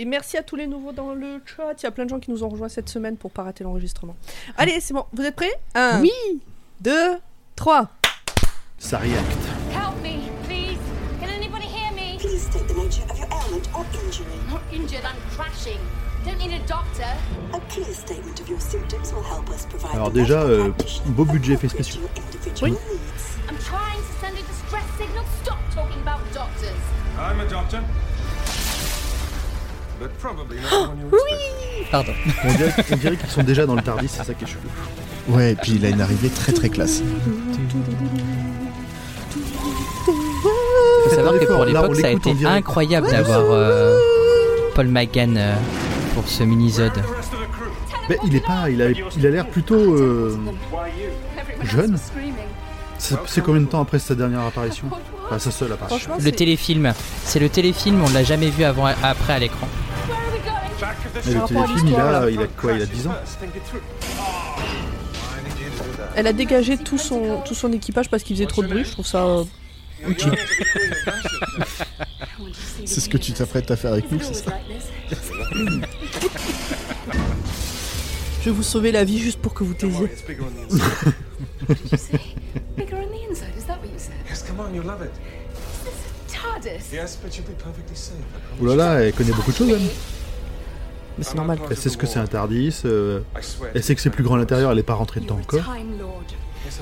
Et merci à tous les nouveaux dans le chat. Il y a plein de gens qui nous ont rejoints cette semaine pour pas rater l'enregistrement. Allez, c'est bon. Vous êtes prêts? Un, Oui 2, 3. Ça react. Help me, please. Can anybody hear me? Please state the nature of your ailment or injury. I'm not injured, I'm crashing. Don't need a doctor. A clear statement of your symptoms will help us provide Alors déjà, euh, beau budget effets spéciaux. Oui. I'm trying to send a distress signal. Stop talking about doctors. I'm a doctor. Expect. Pardon. On dirait, on dirait qu'ils sont déjà dans le Tardis, c'est ça qui est chelou. Ouais, et puis il a une arrivée très très classe. Faut savoir que pour l'époque, ça a été incroyable d'avoir euh, Paul McGann euh, pour ce mini-zode. Mais il est pas, il a, il a l'air plutôt euh, jeune. C'est combien de temps après sa dernière apparition? Enfin, sa seule apparition. Le téléfilm, c'est le téléfilm, on l'a jamais vu avant, après à l'écran. Et le téléfilm, il a, il a quoi Il a 10 ans. Elle a dégagé tout son, tout son équipage parce qu'il faisait trop de bruit. Je trouve ça. euh. C'est ce que tu t'apprêtes à faire avec nous, c'est ça Je vais vous sauver la vie juste pour que vous taisiez. bigger on the inside. What did you say? Bigger on the inside, is that what you said? yes, come on, you'll love it. TARDIS? Yes, but you'll be perfectly safe. I promise. Ouh là là, elle connaît beaucoup de choses, elle. Mais c'est normal. Elle sait ce que c'est un Tardis. euh, elle sait que c'est plus grand à l'intérieur, elle est pas rentrée dedans encore. Nice.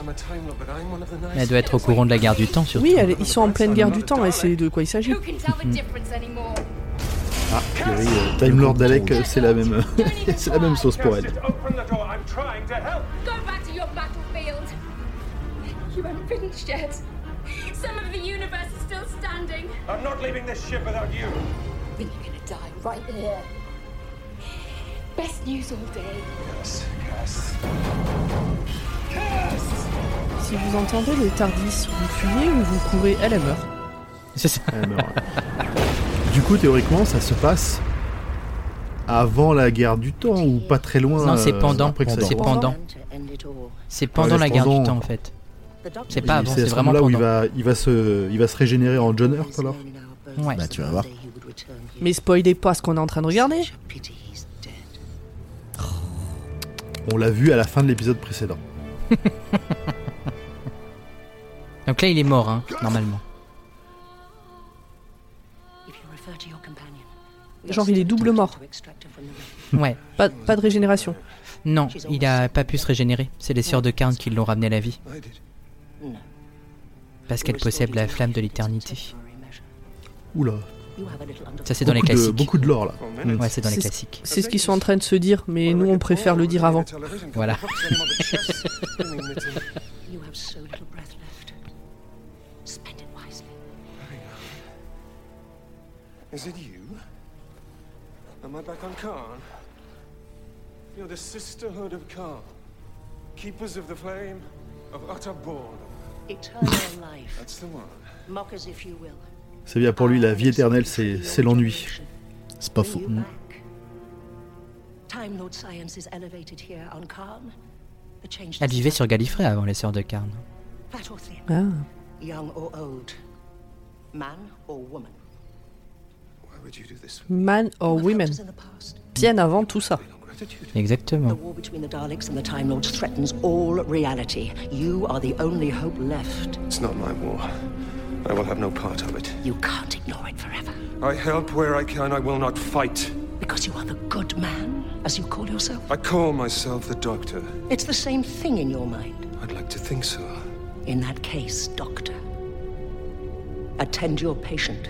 Elle doit être au courant de la guerre du temps, surtout. Oui, elle- ils sont en pleine guerre du temps et c'est de quoi il s'agit. Who can tell the difference anymore? Ah, Thierry, euh, Time Lord d'Alec, euh, c'est la même, c'est la même sauce pour elle. Open the door. I'm trying to help. Go back to your battlefield. You haven't finished yet. Some of the universe is still standing. I'm not leaving this ship without you. Then you're gonna die right here. Best news all day. Yes. Si vous entendez les Tardis, vous fuyez ou vous courez Elle, elle meurt. C'est ça. Elle meurt, ouais. Du coup, théoriquement, ça se passe avant la guerre du temps ou pas très loin. Non, c'est euh, pendant. C'est pendant. C'est pendant Ouais, la guerre pendant. du temps, en fait. C'est pas avant, c'est ce vraiment moment-là où il va, il va se, il va se régénérer en John Hurt alors? Ouais. Bah tu vas voir. Mais spoilez pas ce qu'on est en train de regarder. On l'a vu à la fin de l'épisode précédent. Donc là, il est mort, hein, normalement. Genre, il est double mort. Ouais. Pas, pas de régénération. Non, il a pas pu se régénérer. C'est les sœurs de Karn qui l'ont ramené à la vie. Parce qu'elle possède la flamme de l'éternité. Oula. Ça, c'est dans les Beaucoup de, classiques. beaucoup de lore là. Mm. minutes. Ouais, c'est dans les classiques. C'est ce qu'ils sont en train de se dire, mais nous on préfère le dire avant. Voilà. Is it you? Am I back on Khan? You're the Sisterhood of Khan. Keepers of the Flame of utter boredom. Eternal life. That's the one. Mock as if you will. C'est bien pour lui, la vie éternelle, c'est c'est l'ennui. C'est pas faux. Elle vivait sur Gallifrey avant les sœurs de Karn. Ah. man or women? Bien avant tout ça. Exactement. I will have no part of it. You can't ignore it forever. I help where I can. I will not fight. Because you are the good man, as you call yourself? I call myself the Doctor. It's the same thing in your mind. I'd like to think so. In that case, Doctor, attend your patient.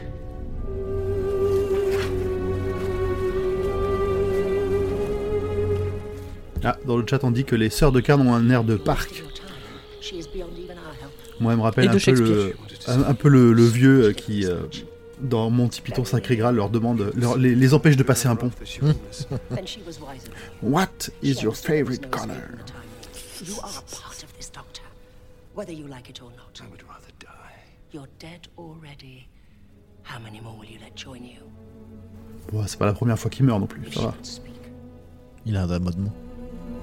Ah, dans le chat, on dit que les sœurs de Karn ont un air de parc. Moi, elle me rappelle un peu, le, un, un peu le, le vieux euh, qui, euh, dans Monty Python Sacré Graal, leur demande, leur- les, les empêche de passer un pont. The humanness. Then she was wiser. What is your She favorite knows color? the time. You are a part of this, Doctor. Whether you like it or not. I would rather die. You're dead already. How many more will you let join you? Bon, c'est pas la première fois qu'il meurt non plus, ça va. Il a un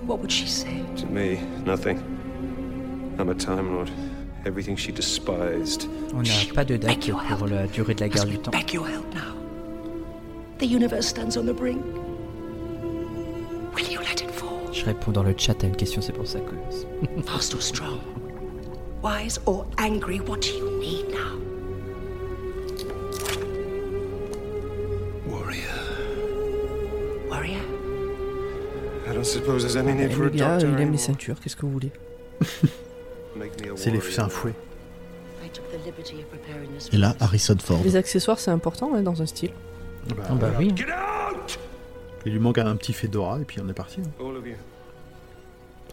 what would she say? To me, nothing. I'm a Time Lord. Everything she despised. On n'a pas de date pour la durée de la guerre du temps. Beg your help now. The universe stands on the brink. Will you let it fall? Je réponds dans le chat à une question, c'est pour ça que. Fast or strong? Wise or angry? What do you need now? Warrior. Warrior? I don't suppose there's any need Il for a doctor il aime les ceintures, qu'est-ce que vous voulez? C'est un fouet. I took the liberty of preparing this Et là. Harrison Ford. Les accessoires, c'est important ouais, dans un style. Bah, Ah bah oui. Get out! Il lui manque un petit fedora et puis on est parti. hein.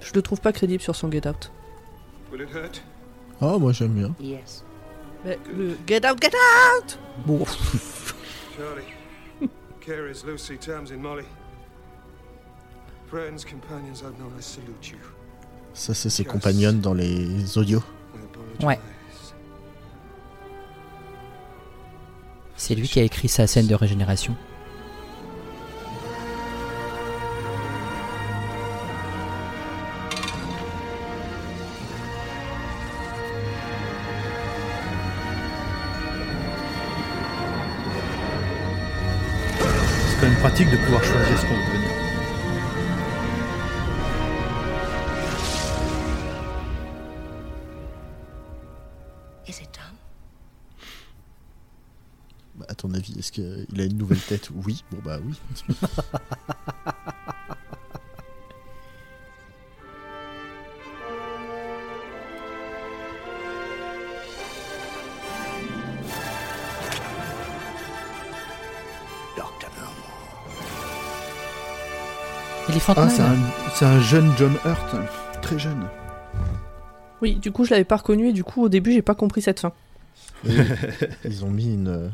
Je le trouve pas crédible sur son Get Out. Will it hurt? Oh, moi j'aime bien. Yes. Mais le Get Out, Get Out Bon, Lucy, Tamsin, Molly. Friends, companions I've known, I salute you. Ça, c'est ses compagnons dans les audios. Ouais. C'est lui qui a écrit sa scène de régénération. C'est quand même pratique de pouvoir choisir ce qu'on veut qu'il a une nouvelle tête Oui. Bon, bah oui. Ah, Man. c'est un, c'est un jeune John Hurt, très jeune. Oui, du coup, je l'avais pas reconnu et du coup, au début, j'ai pas compris cette fin. Ils ont mis une,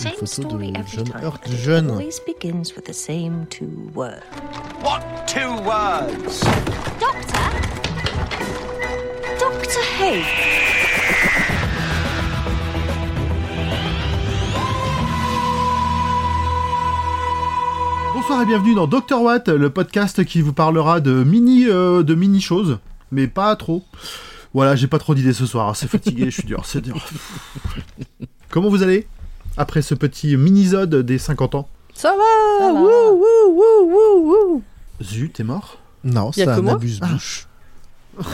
une same photo story de every John time. Hurt jeune. Always begins with the same two words. What two words? Doctor? Doctor who? Bonsoir et bienvenue dans Dr Watt, le podcast qui vous parlera de mini, euh, de mini choses, mais pas trop. Voilà, j'ai pas trop d'idées ce soir, hein, c'est fatigué, je suis dur, c'est dur. Comment vous allez? Après ce petit mini-zode des 50 ans Ça va, Wouh, wouh, wouh, wouh, wouh. Zut, t'es mort? Non, c'est un abuse-bouche.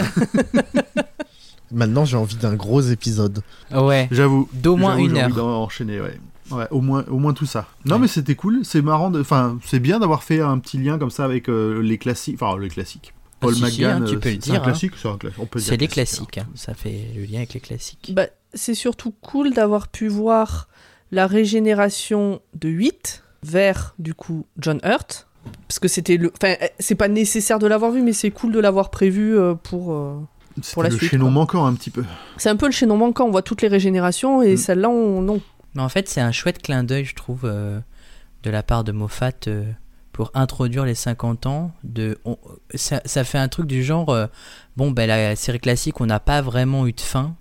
Maintenant, j'ai envie d'un gros épisode. Ouais. J'avoue. D'au moins une j'ai heure. envie d'enchaîner, ouais. Ouais, au moins, au moins tout ça. Non, mais c'était cool, c'est marrant, enfin, c'est bien d'avoir fait un petit lien comme ça avec euh, les classiques, enfin, les classiques. Paul si, si, McGann, hein, tu euh, peux le c'est un hein. classique, c'est un cla- on peut dire C'est les classique, classiques. hein. Ça fait le lien avec les classiques. Bah, c'est surtout cool d'avoir pu voir la régénération de 8 vers, du coup, John Hurt. Parce que c'était le. Enfin, euh, c'est pas nécessaire de l'avoir vu, mais c'est cool de l'avoir prévu euh, pour. euh, pour la le suite, chaînon quoi. manquant un petit peu. C'est un peu le chaînon manquant, on voit toutes les régénérations et Mm. celle-là, on... non. Mais en fait, c'est un chouette clin d'œil, je trouve, euh, de la part de Moffat euh, pour introduire les 50 ans. De, on- ça, ça fait un truc du genre euh, bon, ben, la série classique, on n'a pas vraiment eu de fin.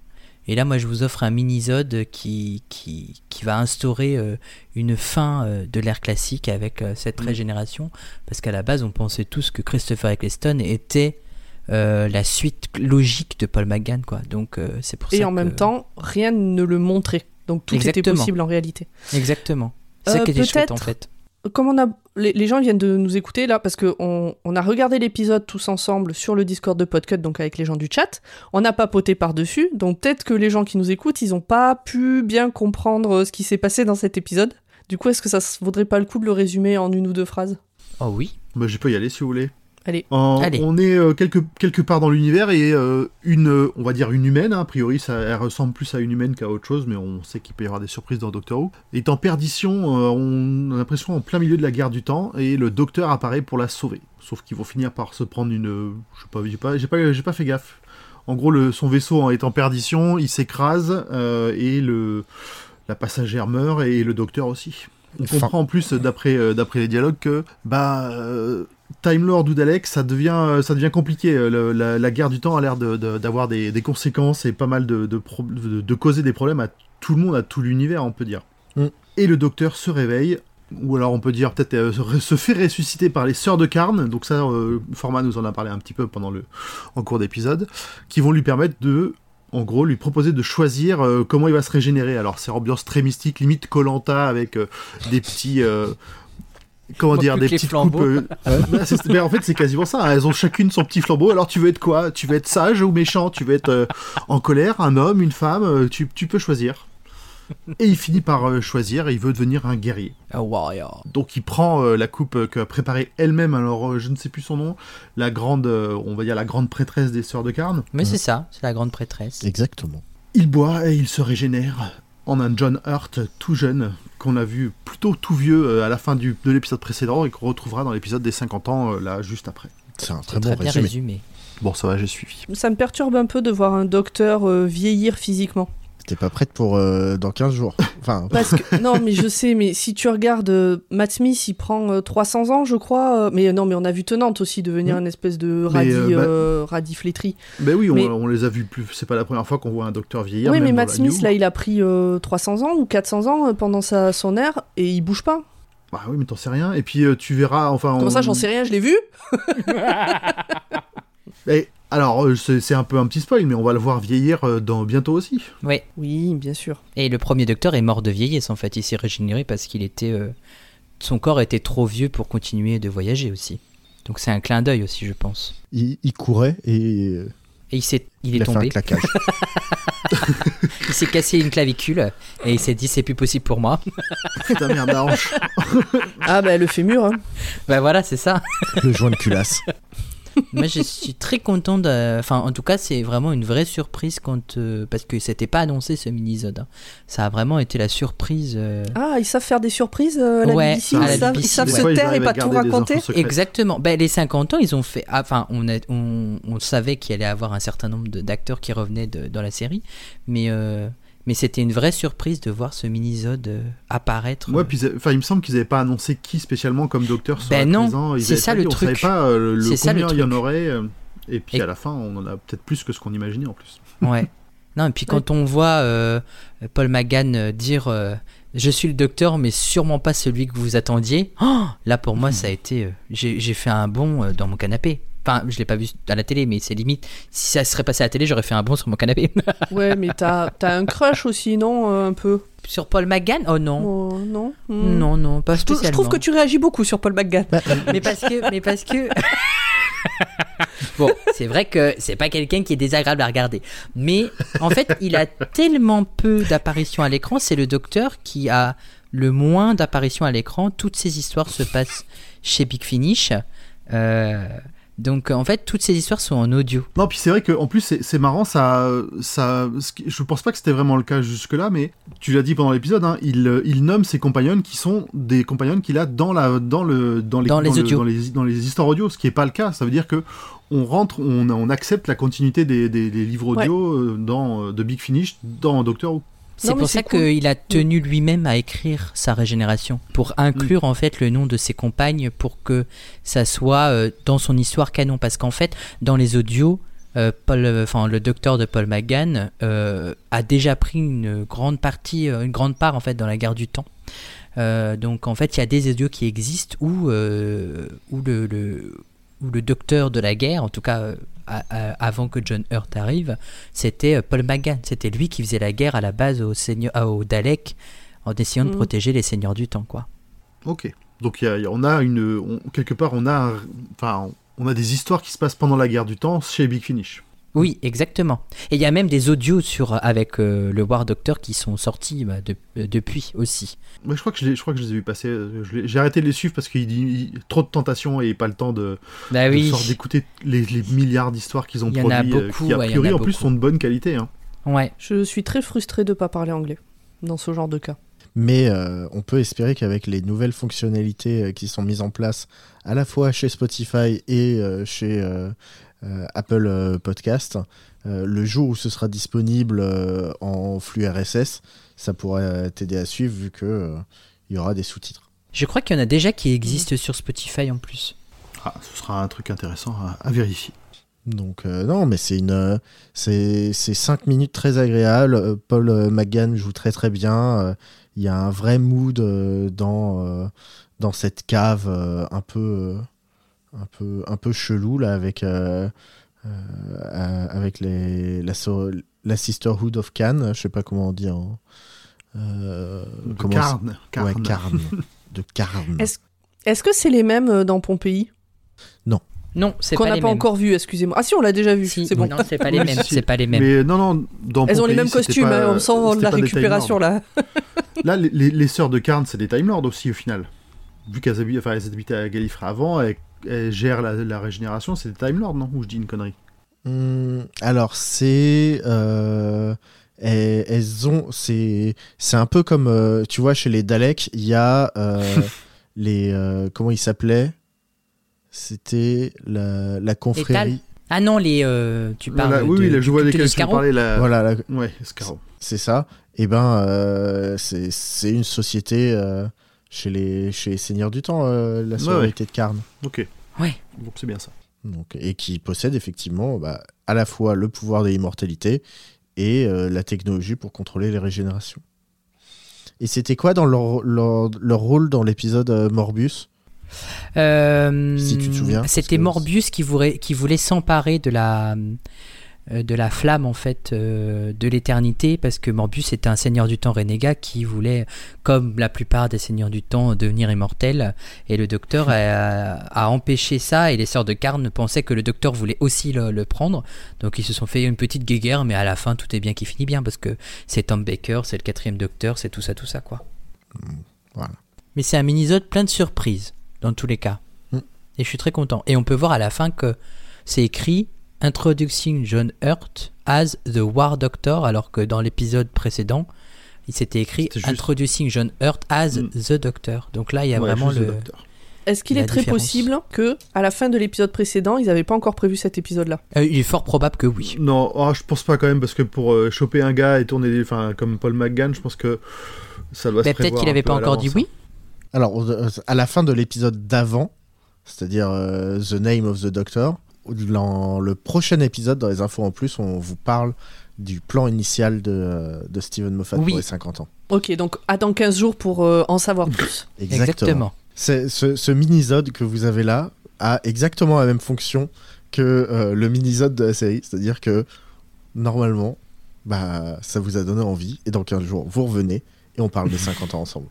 Et là, moi, je vous offre un mini-zode qui, qui, qui va instaurer euh, une fin euh, de l'ère classique avec euh, cette régénération. Parce qu'à la base, on pensait tous que Christopher Eccleston était la suite logique de Paul McGann, quoi. Donc, c'est pour ça Et en que- même temps, rien ne le montrait. Donc tout était possible en réalité. Exactement. C'est ça qui était chouette, en fait. Comme on a, les, les gens viennent de nous écouter là parce que on, on a regardé l'épisode tous ensemble sur le Discord de Podcut, donc avec les gens du chat. On n'a pas poté par dessus, donc peut-être que les gens qui nous écoutent, ils ont pas pu bien comprendre euh, ce qui s'est passé dans cet épisode. Du coup, est-ce que ça se vaudrait pas le coup de le résumer en une ou deux phrases? Oh oui. Bah, je peux y aller si vous voulez. Allez. En- Allez. On est euh, quelque, quelque part dans l'univers et euh, une, on va dire une humaine, hein, a priori ça elle ressemble plus à une humaine qu'à autre chose, mais on sait qu'il peut y avoir des surprises dans Doctor Who, est en perdition, euh, on a l'impression en plein milieu de la guerre du temps, et le docteur apparaît pour la sauver. Sauf qu'ils vont finir par se prendre une... Je sais pas, j'ai pas, j'ai pas, j'ai pas fait gaffe. En gros, le, son vaisseau est en perdition, il s'écrase, euh, et le, la passagère meurt, et le docteur aussi. On comprend en plus, d'après euh, d'après les dialogues, que bah, euh, Time Lord ou Dalek, ça devient, euh, ça devient compliqué. Euh, le- la, la guerre du temps a l'air de- de- d'avoir des, des conséquences et pas mal de, de, causer des problèmes à tout le monde, à tout l'univers, on peut dire. Mm. Et le docteur se réveille, ou alors on peut dire peut-être euh, se- fait ressusciter par les sœurs de Karn, donc ça, euh, Format nous en a parlé un petit peu pendant le, en cours d'épisode, qui vont lui permettre de en gros, lui proposer de choisir euh, comment il va se régénérer. Alors, c'est ambiance très mystique, limite Colanta avec euh, des petits. euh, comment dire, des que petites flambeaux. coupes. euh, bah, c'est- mais en fait, c'est quasiment ça. hein. Elles ont chacune son petit flambeau. Alors, tu veux être quoi? Tu veux être sage ou méchant? Tu veux être euh, en colère, un homme, une femme? Euh, tu, tu peux choisir. Et il finit par euh, choisir et il veut devenir un guerrier. A warrior. Donc il prend euh, la coupe euh, qu'a préparée elle-même, alors euh, je ne sais plus son nom, la grande, euh, on va dire la grande prêtresse des sœurs de Carne. Mais c'est ça, c'est la grande prêtresse. Exactement. Il boit et il se régénère en un John Hurt tout jeune, qu'on a vu plutôt tout vieux euh, à la fin du, de l'épisode précédent et qu'on retrouvera dans l'épisode des 50 ans, euh, là, juste après. C'est un C'est très bon très bien résumé. résumé. Bon, ça va, j'ai suivi. Ça me perturbe un peu de voir un docteur euh, vieillir physiquement. T'es pas prête pour euh, dans 15 jours. Enfin, Parce que, non, mais je sais, mais si tu regardes euh, Matt Smith, il prend euh, 300 ans, je crois. euh, mais non, mais on a vu Tenante aussi devenir Hmm. une espèce de Mais, radis, bah- radis flétri. Ben oui, on, Mais- on les a vus plus, c'est pas la première fois qu'on voit un docteur vieillir. oui, mais même Matt Smith, New. là, il a pris euh, 300 ans ou 400 ans pendant sa, son ère et il bouge pas. Bah oui, mais t'en sais rien. Et puis tu verras, enfin. Comment on- ça, j'en sais rien, je l'ai vu? Et, alors, euh, c'est un peu un petit spoil, mais on va le voir vieillir euh, dans bientôt aussi. Ouais. Oui, bien sûr. Et le premier docteur est mort de vieillesse en fait. Il s'est régénéré parce qu'il était. euh, Son corps était trop vieux pour continuer de voyager aussi. Donc c'est un clin d'œil aussi, je pense. il, il courait et Et il, s'est, il est il fait un tombé. claquage. Il s'est cassé une clavicule et il s'est dit c'est plus possible pour moi. Putain, merde, la hanche. Ah, bah, le fémur. Hein. bah voilà, c'est ça. le joint de culasse. Moi je suis très content de. Enfin, en tout cas, c'est vraiment une vraie surprise quand. euh, Parce que c'était pas annoncé ce mini-zode. hein. Ça a vraiment été la surprise. euh, Ah, ils savent faire des surprises euh, à la Ouais, BBC, à ils la savent, BBC, ils savent ouais. se Des fois, ils taire et arrivent à pas tout garder des raconter. infos secrètes. Exactement. Ben, les 50 ans, ils ont fait. ah, Enfin, on, a- on, on savait qu'il allait avoir un certain nombre de- d'acteurs qui revenaient de- dans la série, mais euh, mais c'était une vraie surprise de voir ce mini-zode euh, apparaître. Ouais, puis enfin, il me semble qu'ils n'avaient pas annoncé qui spécialement comme docteur serait Ben non, c'est ça pas le dit, on truc. savait pas euh, le combien il y en truc. aurait. euh, et puis Et- à la fin, on en a peut-être plus que ce qu'on imaginait en plus. Ouais. Non, et puis quand on voit euh, Paul McGann euh, dire euh, Je suis le docteur, mais sûrement pas celui que vous attendiez, oh, là pour moi, ça a été. euh, J'ai fait un bond euh, dans mon canapé. Enfin, je l'ai pas vu à la télé, mais c'est limite. Si ça serait passé à la télé, j'aurais fait un bond sur mon canapé. Ouais, mais t'as t'as un crush aussi, non euh, Un peu? Sur Paul McGann Oh non. Oh, Non Hmm. Non, non, pas spécialement. Je trouve que tu réagis beaucoup sur Paul McGann. mais parce que mais parce que bon c'est vrai que c'est pas quelqu'un qui est désagréable à regarder. Mais en fait il a tellement peu d'apparitions à l'écran c'est le docteur qui a le moins d'apparitions à l'écran. Toutes ces histoires se passent chez Big Finish. Euh, donc en fait toutes ces histoires sont en audio. Non, puis c'est vrai qu'en plus, c'est marrant, ça, ça, je pense pas que c'était vraiment le cas jusque-là, mais tu l'as dit pendant l'épisode, hein, il, il nomme ses compagnons qui sont des compagnons qu'il a dans, la, dans, le, dans, les, Dans les le- dans, les, dans les histoires audio, ce qui est pas le cas. Ça veut dire que on rentre, on, on accepte la continuité des, des- des livres audio euh, dans, euh, de Big Finish dans Doctor Who. c'est pour ça cool. qu'il a tenu lui-même à écrire sa régénération pour inclure en fait le nom de ses compagnes pour que ça soit euh, dans son histoire canon parce qu'en fait dans les audios euh, Paul, enfin le docteur de Paul McGann euh, a déjà pris une grande partie, une grande part en fait dans la guerre du temps. Euh, donc en fait il y a des audios qui existent où, euh, où le, le- où le docteur de la guerre, en tout cas euh, à- à- avant que John Hurt arrive, c'était euh, Paul McGann. C'était lui qui faisait la guerre à la base aux, seigneurs, aux Daleks en essayant de Mhm. protéger les seigneurs du temps, quoi. Ok. Donc il y a- il y a- on a une, on- quelque part, on a, un- enfin, on a des histoires qui se passent pendant la guerre du temps chez Big Finish. Oui, exactement. Et il y a même des audios sur avec euh, le War Doctor qui sont sortis bah, de- euh, depuis aussi. Je crois que je, crois que je les ai vus passer. euh, J'ai arrêté de les suivre parce qu'il dit trop de tentations et pas le temps de, Bah oui. d'écouter les, les milliards d'histoires qu'ils ont Il y en a produits, euh, beaucoup, qui a ouais, il y priori en a en plus beaucoup. sont de bonne qualité. hein. Ouais. Je suis très frustré de pas parler anglais dans ce genre de cas. Mais euh, on peut espérer qu'avec les nouvelles fonctionnalités euh, qui sont mises en place à la fois chez Spotify et euh, chez euh, euh, Apple euh, Podcast, euh, le jour où ce sera disponible euh, en flux RSS, ça pourrait t'aider à suivre vu que euh, il y aura des sous-titres. Je crois qu'il y en a déjà qui existent sur Spotify en plus. Ah, ce sera un truc intéressant à, à vérifier. Donc euh, non, mais c'est une, euh, c'est c'est cinq minutes très agréables. Euh, Paul euh, McGann joue très très bien. Euh, Il y a un vrai mood euh, dans euh, dans cette cave euh, un peu euh, un peu un peu chelou là avec euh, euh, euh, avec les la, so- la Sisterhood of Khan, je sais pas comment on dit en. Euh, De Carne. Ouais, Carne. Carne. de Carne. Est-ce est-ce que c'est les mêmes dans Pompéi? Non, c'est Qu'on n'a pas encore vu, excusez-moi. Ah si, on l'a déjà vu, Si, c'est bon. Non, c'est pas les mêmes. si, si. C'est pas les mêmes. Mais non, non, dans Elles ont les mêmes costumes, pas- hein, on sent la récupération Time là. Lords. Là, les, les- les sœurs de Karn, c'est des Time Lords aussi au final. Vu qu'elles habitent, enfin, elles habitaient à Gallifrey avant, elles, gèrent la, la régénération, c'est des Time Lords, non Ou je dis une connerie Hmm, alors, c'est. euh, elles, elles ont. C'est c'est un peu comme. euh, tu vois, chez les Daleks, il y a euh, les. euh, comment ils s'appelaient? C'était la, la confrérie. Ah non, les. euh, tu parles. Voilà, Oui, de- oui, là, je vois lesquels tu. La... Voilà, la- Ouais, Scarrow. c'est ça. Et ben, euh, c'est c'est une société euh, chez, les, chez les Seigneurs du Temps, euh, la Ouais, sororité de Carne. Ok. Ouais. Donc c'est bien ça. Donc, et qui possède effectivement bah, à la fois le pouvoir de l'immortalité et euh, la technologie pour contrôler les régénérations. Et c'était quoi dans leur, leur, leur rôle dans l'épisode euh, Morbus? Euh, Si tu te souviens, C'était que- Morbius qui voulait, qui voulait s'emparer de la, euh, de la flamme en fait euh, de l'éternité parce que Morbius était un seigneur du temps renégat qui voulait, comme la plupart des seigneurs du temps, devenir immortel. Et le docteur a, a empêché ça et les sœurs de Karn pensaient que le docteur voulait aussi le, le prendre. Donc ils se sont fait une petite guéguerre, mais à la fin tout est bien qui finit bien parce que c'est Tom Baker, c'est le quatrième docteur, c'est tout ça, tout ça quoi. Voilà. Mais c'est un mini-zode plein de surprises, dans tous les cas. Mm. Et je suis très content. Et on peut voir à la fin que c'est écrit Introducing John Hurt as the War Doctor, alors que dans l'épisode précédent, il s'était écrit juste- Introducing John Hurt as Mm. the Doctor. Donc là, il y a Ouais, vraiment le. docteur. Est-ce qu'il est très différence. possible que, à la fin de l'épisode précédent, ils n'avaient pas encore prévu cet épisode-là? Euh, il est fort probable que oui. Non, oh, je pense pas quand même, parce que pour euh, choper un gars et tourner, des- enfin, comme Paul McGann, je pense que ça doit Mais se peut-être qu'il n'avait peu pas encore dit oui. Alors, euh, à la fin de l'épisode d'avant, c'est-à-dire euh, The Name of the Doctor, dans le prochain épisode, dans les infos en plus, on vous parle du plan initial de, de Steven Moffat Oui. pour les 50 ans. Ok, donc attends 15 jours pour euh, en savoir plus. Exactement. C'est- Ce, ce mini-zode que vous avez là a exactement la même fonction que euh, le mini-zode de la série. C'est-à-dire que, normalement, bah, ça vous a donné envie. Et dans 15 jours, vous revenez et on parle des 50 ans ensemble.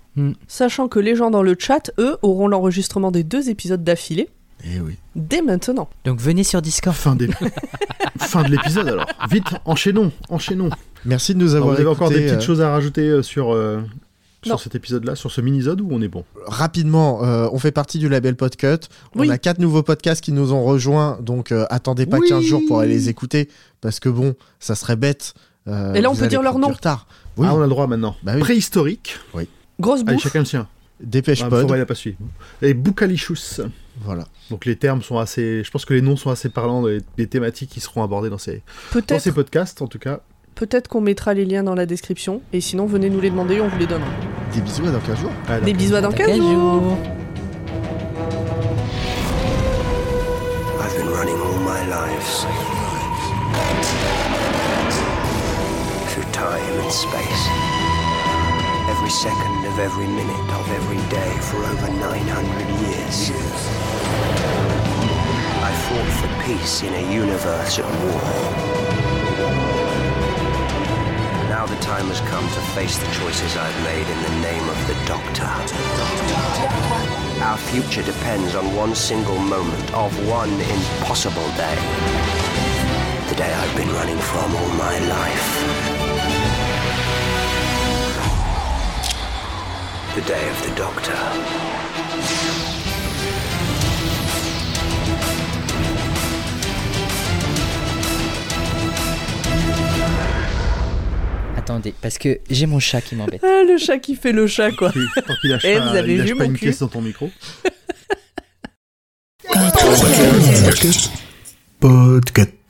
Sachant que les gens dans le chat, eux, auront l'enregistrement des deux épisodes d'affilée Eh oui. dès maintenant. Donc venez sur Discord. Fin, des- fin de l'épisode alors. Vite, enchaînons, enchaînons. Merci de nous Alors, avoir vous avez encore des petites euh, choses à rajouter euh, sur, euh, Non. cet épisode-là, sur ce mini-zode, ou on est bon? Rapidement, euh, on fait partie du label Podcut. On Oui. a quatre nouveaux podcasts qui nous ont rejoints, donc euh, attendez pas Oui. 15 jours pour aller les écouter, parce que bon, ça serait bête. euh, Et là, on peut allez dire leur nom. retard. Oui, Ah, on a le droit maintenant. Bah oui. Préhistorique. Grosse Allez, bouffe. chacun le sien. Dépêche Ah, Pod. L'a pas suivi. Et Boukalichus. Voilà. Donc les termes sont assez. Je pense que les noms sont assez parlants des, des thématiques qui seront abordées dans ces, dans ces podcasts, en tout cas. peut-être qu'on mettra les liens dans la description. Et sinon, venez nous les demander, on vous les donnera. Des bisous à dans 15 jours. Ah, Des bisous à dans 15 15 jours. jours. I've been running all my life. Through time and space. Every second of every minute of every day for over 900 years. I fought for peace in a universe at war. Now the time has come to face the choices I've made in the name of the Doctor. Our future depends on one single moment of one impossible day. The day I've been running from all my life. The day of the Doctor. Attendez, parce que j'ai mon chat qui m'embête. Ah, le chat qui fait le chat, quoi. Tant qu'il lâche Eh, pas, vous avez il lâche vu pas mon une cul pièce dans ton micro. Podcast.